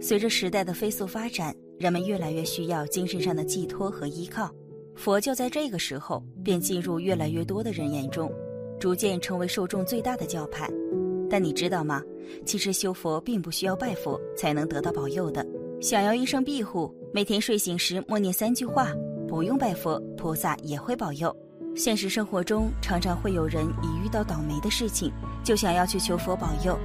随着时代的飞速发展，人们越来越需要精神上的寄托和依靠。佛教在这个时候便进入越来越多的人眼中，逐渐成为受众最大的教派。但你知道吗？其实修佛并不需要拜佛才能得到保佑的。想要一生庇护，每天睡醒时默念三句话，不用拜佛，菩萨也会保佑。现实生活中，常常会有人一遇到倒霉的事情，就想要去求佛保佑。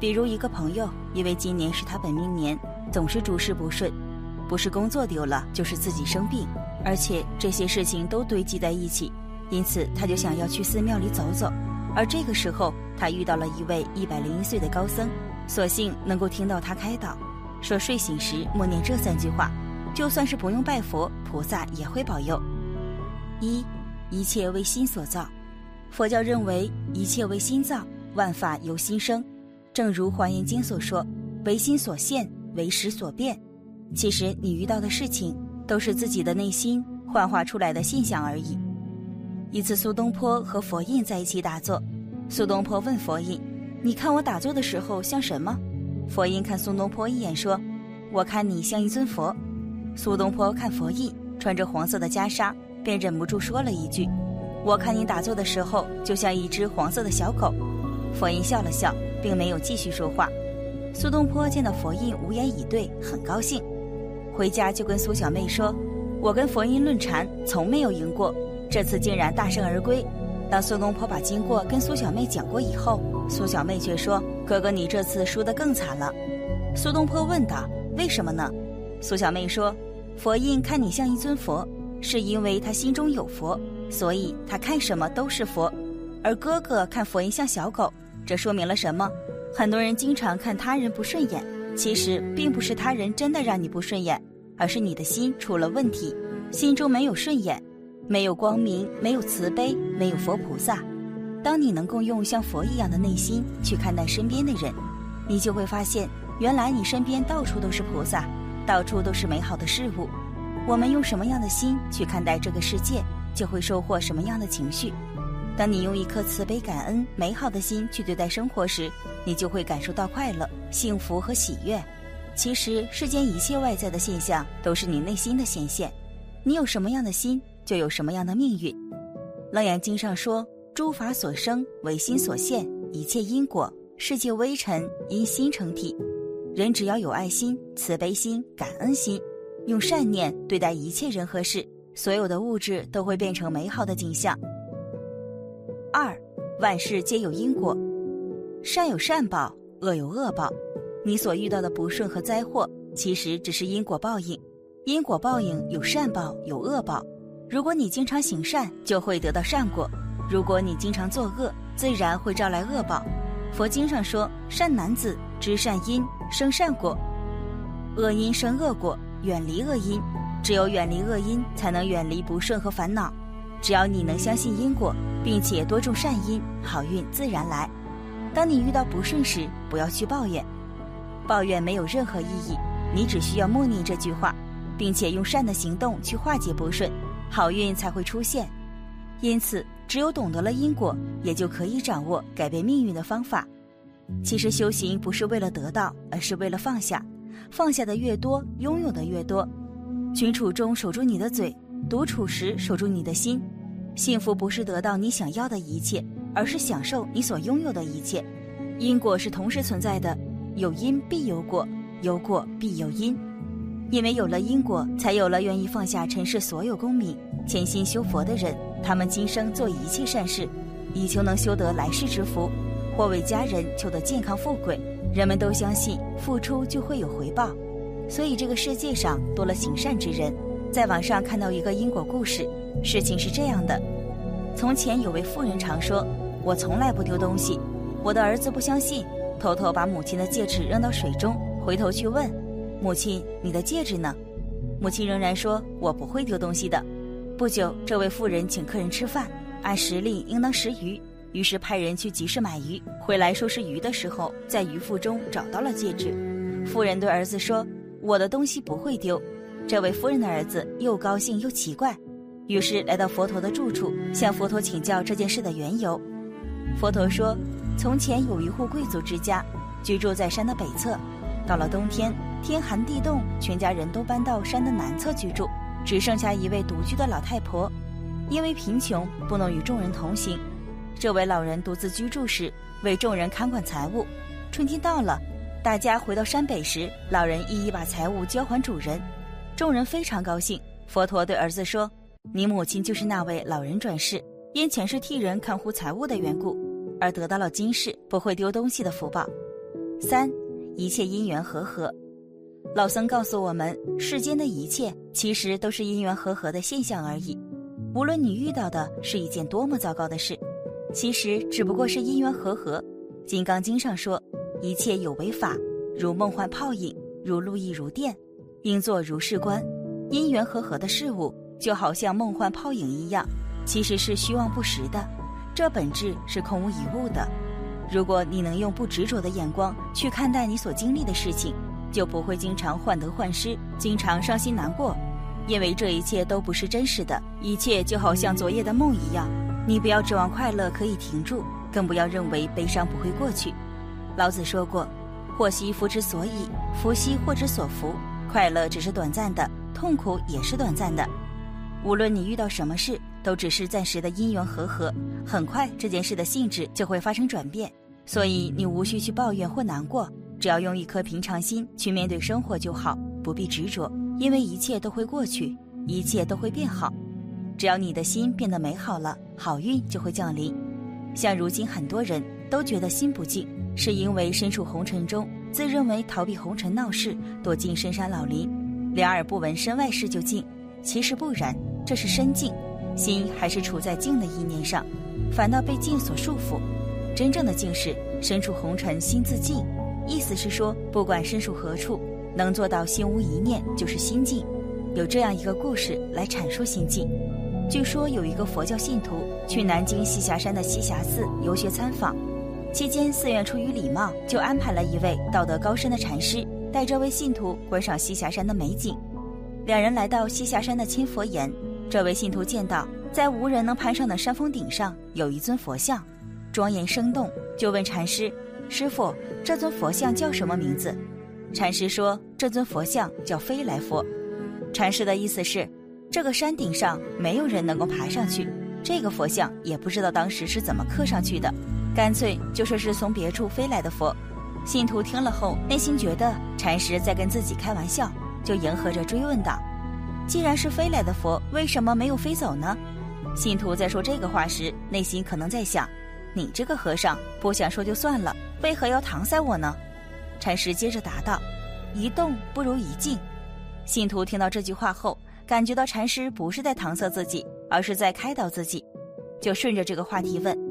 比如一个朋友，因为今年是他本命年，总是诸事不顺，不是工作丢了，就是自己生病，而且这些事情都堆积在一起，因此他就想要去寺庙里走走。而这个时候，他遇到了一位一百零一岁的高僧，所幸能够听到他开导，说睡醒时默念这三句话，就算是不用拜佛，菩萨也会保佑。一，一切为心所造，佛教认为一切为心造，万法由心生。正如《华严经》所说：“唯心所现，唯识所变。”其实你遇到的事情，都是自己的内心幻化出来的现象而已。一次，苏东坡和佛印在一起打坐，苏东坡问佛印：“你看我打坐的时候像什么？”佛印看苏东坡一眼说：“我看你像一尊佛。”苏东坡看佛印穿着黄色的袈裟，便忍不住说了一句：“我看你打坐的时候，就像一只黄色的小狗。”佛印笑了笑。并没有继续说话。苏东坡见到佛印无言以对，很高兴，回家就跟苏小妹说：“我跟佛印论禅，从没有赢过，这次竟然大胜而归。”当苏东坡把经过跟苏小妹讲过以后，苏小妹却说：“哥哥，你这次输得更惨了。”苏东坡问道：“为什么呢？”苏小妹说：“佛印看你像一尊佛，是因为他心中有佛，所以他看什么都是佛；而哥哥看佛印像小狗。”这说明了什么？很多人经常看他人不顺眼，其实并不是他人真的让你不顺眼，而是你的心出了问题，心中没有顺眼，没有光明，没有慈悲，没有佛菩萨。当你能够用像佛一样的内心去看待身边的人，你就会发现，原来你身边到处都是菩萨，到处都是美好的事物。我们用什么样的心去看待这个世界，就会收获什么样的情绪。当你用一颗慈悲、感恩、美好的心去对待生活时，你就会感受到快乐、幸福和喜悦。其实，世间一切外在的现象都是你内心的显现。你有什么样的心，就有什么样的命运。《楞严经》上说：“诸法所生，唯心所现；一切因果，世界微尘，因心成体。”人只要有爱心、慈悲心、感恩心，用善念对待一切人和事，所有的物质都会变成美好的景象。二，万事皆有因果，善有善报，恶有恶报。你所遇到的不顺和灾祸，其实只是因果报应。因果报应有善报，有恶报。如果你经常行善，就会得到善果；如果你经常作恶，自然会招来恶报。佛经上说：“善男子知善因，生善果；恶因生恶果，远离恶因。只有远离恶因，才能远离不顺和烦恼。”只要你能相信因果，并且多种善因，好运自然来。当你遇到不顺时，不要去抱怨，抱怨没有任何意义。你只需要默念这句话，并且用善的行动去化解不顺，好运才会出现。因此，只有懂得了因果，也就可以掌握改变命运的方法。其实，修行不是为了得到，而是为了放下。放下的越多，拥有的越多。群处中守住你的嘴。独处时守住你的心，幸福不是得到你想要的一切，而是享受你所拥有的一切。因果是同时存在的，有因必有果，有果必有因。因为有了因果，才有了愿意放下尘世所有功名，潜心修佛的人。他们今生做一切善事，以求能修得来世之福，或为家人求得健康富贵。人们都相信付出就会有回报，所以这个世界上多了行善之人。在网上看到一个因果故事，事情是这样的：从前有位妇人常说：“我从来不丢东西。”我的儿子不相信，偷偷把母亲的戒指扔到水中，回头去问母亲：“你的戒指呢？”母亲仍然说：“我不会丢东西的。”不久，这位妇人请客人吃饭，按时令应当食鱼，于是派人去集市买鱼，回来收拾鱼的时候，在鱼腹中找到了戒指。妇人对儿子说：“我的东西不会丢。”这位夫人的儿子又高兴又奇怪，于是来到佛陀的住处，向佛陀请教这件事的缘由。佛陀说：“从前有一户贵族之家，居住在山的北侧。到了冬天，天寒地冻，全家人都搬到山的南侧居住，只剩下一位独居的老太婆。因为贫穷，不能与众人同行。这位老人独自居住时，为众人看管财物。春天到了，大家回到山北时，老人一一把财物交还主人。”众人非常高兴。佛陀对儿子说：“你母亲就是那位老人转世，因前世替人看护财物的缘故，而得到了今世不会丢东西的福报。”三，一切因缘和合。老僧告诉我们，世间的一切其实都是因缘和合的现象而已。无论你遇到的是一件多么糟糕的事，其实只不过是因缘和合。《金刚经》上说：“一切有为法，如梦幻泡影，如露亦如电。”应作如是观，因缘和合的事物就好像梦幻泡影一样，其实是虚妄不实的，这本质是空无一物的。如果你能用不执着的眼光去看待你所经历的事情，就不会经常患得患失，经常伤心难过，因为这一切都不是真实的，一切就好像昨夜的梦一样。你不要指望快乐可以停住，更不要认为悲伤不会过去。老子说过：“祸兮福之所以，福兮祸之所伏。”快乐只是短暂的，痛苦也是短暂的。无论你遇到什么事，都只是暂时的因缘和合，很快这件事的性质就会发生转变。所以你无需去抱怨或难过，只要用一颗平常心去面对生活就好，不必执着，因为一切都会过去，一切都会变好。只要你的心变得美好了，好运就会降临。像如今很多人都觉得心不静，是因为身处红尘中。自认为逃避红尘闹事，躲进深山老林，两耳不闻身外事就静。其实不然，这是身静，心还是处在静的意念上，反倒被静所束缚。真正的静是身处红尘心自静，意思是说，不管身处何处，能做到心无一念，就是心静。有这样一个故事来阐述心静。据说有一个佛教信徒去南京栖霞山的栖霞寺游学参访。期间，寺院出于礼貌，就安排了一位道德高深的禅师带这位信徒观赏栖霞山的美景。两人来到栖霞山的千佛岩，这位信徒见到在无人能攀上的山峰顶上有一尊佛像，庄严生动，就问禅师：“师傅，这尊佛像叫什么名字？”禅师说：“这尊佛像叫飞来佛。”禅师的意思是，这个山顶上没有人能够爬上去，这个佛像也不知道当时是怎么刻上去的。干脆就说是从别处飞来的佛，信徒听了后，内心觉得禅师在跟自己开玩笑，就迎合着追问道：“既然是飞来的佛，为什么没有飞走呢？”信徒在说这个话时，内心可能在想：“你这个和尚不想说就算了，为何要搪塞我呢？”禅师接着答道：“一动不如一静。”信徒听到这句话后，感觉到禅师不是在搪塞自己，而是在开导自己，就顺着这个话题问。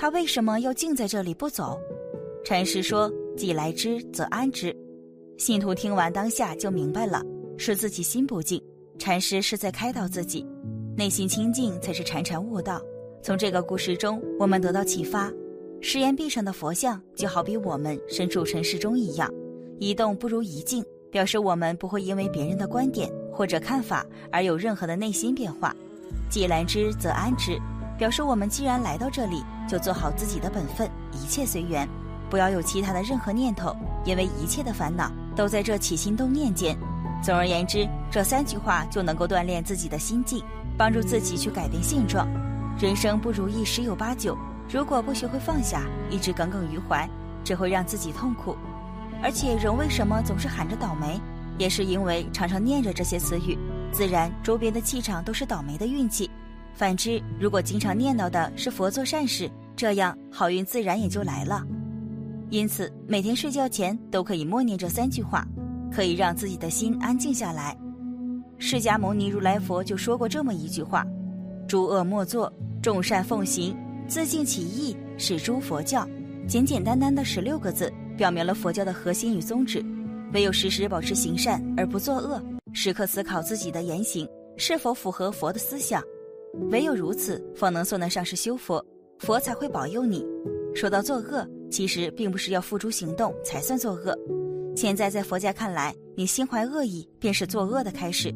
他为什么要静在这里不走？禅师说：“既来之，则安之。”信徒听完当下就明白了，是自己心不静。禅师是在开导自己，内心清净才是禅禅悟道。从这个故事中，我们得到启发：石岩壁上的佛像就好比我们身处尘世中一样，一动不如一静，表示我们不会因为别人的观点或者看法而有任何的内心变化。既来之，则安之。表示我们既然来到这里，就做好自己的本分，一切随缘，不要有其他的任何念头，因为一切的烦恼都在这起心动念间。总而言之，这三句话就能够锻炼自己的心境，帮助自己去改变现状。人生不如意十有八九，如果不学会放下，一直耿耿于怀，只会让自己痛苦。而且人为什么总是喊着倒霉，也是因为常常念着这些词语，自然周边的气场都是倒霉的运气。反之，如果经常念叨的是佛做善事，这样好运自然也就来了。因此，每天睡觉前都可以默念这三句话，可以让自己的心安静下来。释迦牟尼如来佛就说过这么一句话：“诸恶莫作，众善奉行，自净其意，是诸佛教。”简简单单的十六个字，表明了佛教的核心与宗旨。唯有时时保持行善而不作恶，时刻思考自己的言行是否符合佛的思想，唯有如此，方能算得上是修佛，佛才会保佑你。说到作恶，其实并不是要付诸行动才算作恶。现在在佛家看来，你心怀恶意便是作恶的开始。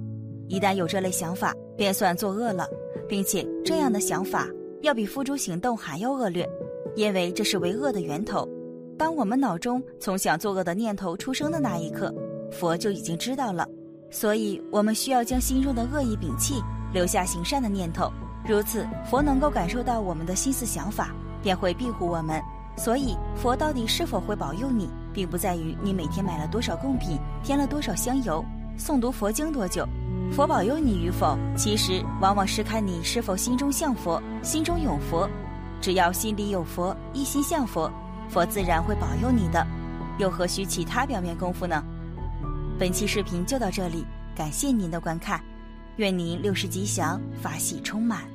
一旦有这类想法，便算作恶了，并且这样的想法要比付诸行动还要恶劣，因为这是为恶的源头。当我们脑中从想作恶的念头出生的那一刻，佛就已经知道了。所以，我们需要将心中的恶意摒弃，留下行善的念头。如此，佛能够感受到我们的心思想法，便会庇护我们。所以，佛到底是否会保佑你，并不在于你每天买了多少贡品，添了多少香油，诵读佛经多久。佛保佑你与否，其实往往是看你是否心中向佛，心中有佛。只要心里有佛，一心向佛，佛自然会保佑你的。又何须其他表面功夫呢？本期视频就到这里，感谢您的观看，愿您六时吉祥，法喜充满。